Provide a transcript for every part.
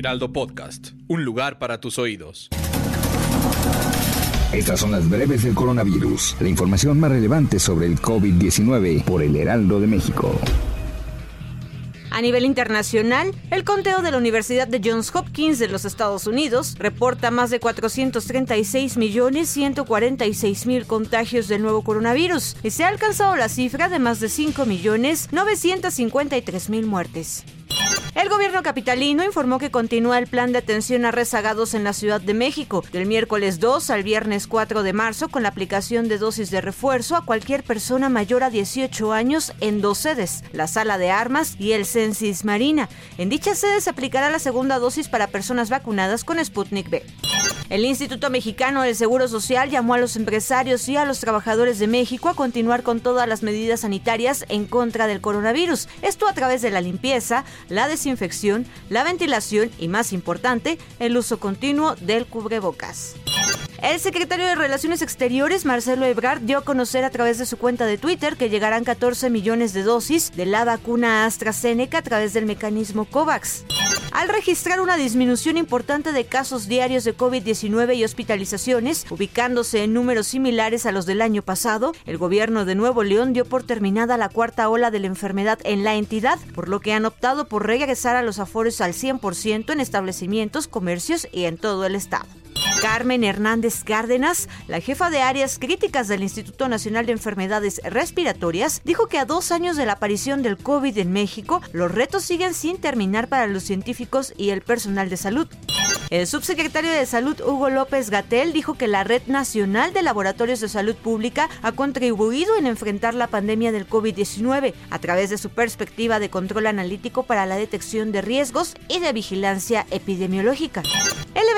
Heraldo Podcast, un lugar para tus oídos. Estas son las breves del coronavirus, la información más relevante sobre el COVID-19 por el Heraldo de México. A nivel internacional, el conteo de la Universidad de Johns Hopkins de los Estados Unidos reporta más de 436 millones 146 mil contagios del nuevo coronavirus y se ha alcanzado la cifra de más de 5 millones 953 mil muertes. El gobierno capitalino informó que continúa el plan de atención a rezagados en la Ciudad de México del miércoles 2 al viernes 4 de marzo con la aplicación de dosis de refuerzo a cualquier persona mayor a 18 años en dos sedes, la Sala de Armas y el Censis Marina. En dichas sedes se aplicará la segunda dosis para personas vacunadas con Sputnik B. El Instituto Mexicano del Seguro Social llamó a los empresarios y a los trabajadores de México a continuar con todas las medidas sanitarias en contra del coronavirus. Esto a través de la limpieza, la desinfección, la ventilación y, más importante, el uso continuo del cubrebocas. El secretario de Relaciones Exteriores, Marcelo Ebrard, dio a conocer a través de su cuenta de Twitter que llegarán 14 millones de dosis de la vacuna AstraZeneca a través del mecanismo COVAX. Al registrar una disminución importante de casos diarios de COVID-19 y hospitalizaciones, ubicándose en números similares a los del año pasado, el gobierno de Nuevo León dio por terminada la cuarta ola de la enfermedad en la entidad, por lo que han optado por regresar a los aforos al 100% en establecimientos, comercios y en todo el estado. Carmen Hernández Cárdenas, la jefa de áreas críticas del Instituto Nacional de Enfermedades Respiratorias, dijo que a dos años de la aparición del COVID en México, los retos siguen sin terminar para los científicos y el personal de salud. El subsecretario de Salud Hugo López Gatel dijo que la Red Nacional de Laboratorios de Salud Pública ha contribuido en enfrentar la pandemia del COVID-19 a través de su perspectiva de control analítico para la detección de riesgos y de vigilancia epidemiológica.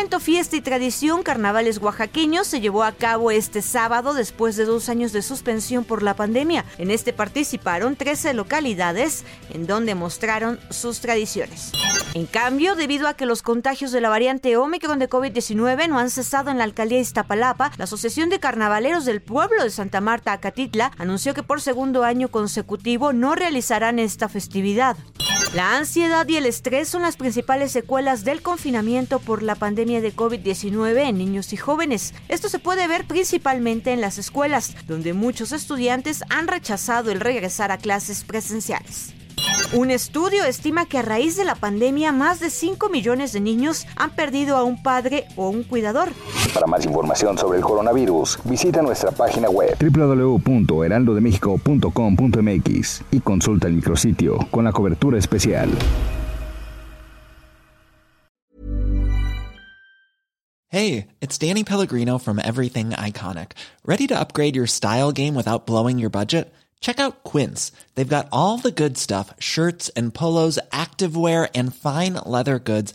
Evento Fiesta y Tradición Carnavales Oaxaqueños se llevó a cabo este sábado después de dos años de suspensión por la pandemia. En este participaron 13 localidades en donde mostraron sus tradiciones. En cambio, debido a que los contagios de la variante Omicron de COVID-19 no han cesado en la alcaldía de Iztapalapa, la Asociación de Carnavaleros del Pueblo de Santa Marta, Acatitla, anunció que por segundo año consecutivo no realizarán esta festividad. La ansiedad y el estrés son las principales secuelas del confinamiento por la pandemia de COVID-19 en niños y jóvenes. Esto se puede ver principalmente en las escuelas, donde muchos estudiantes han rechazado el regresar a clases presenciales. Un estudio estima que a raíz de la pandemia más de 5 millones de niños han perdido a un padre o un cuidador. Para más información sobre el coronavirus, visita nuestra página web www.heraldodemexico.com.mx y consulta el micrositio con la cobertura especial. Hey, it's Danny Pellegrino from Everything Iconic. Ready to upgrade your style game without blowing your budget? Check out Quince. They've got all the good stuff shirts and polos, activewear, and fine leather goods,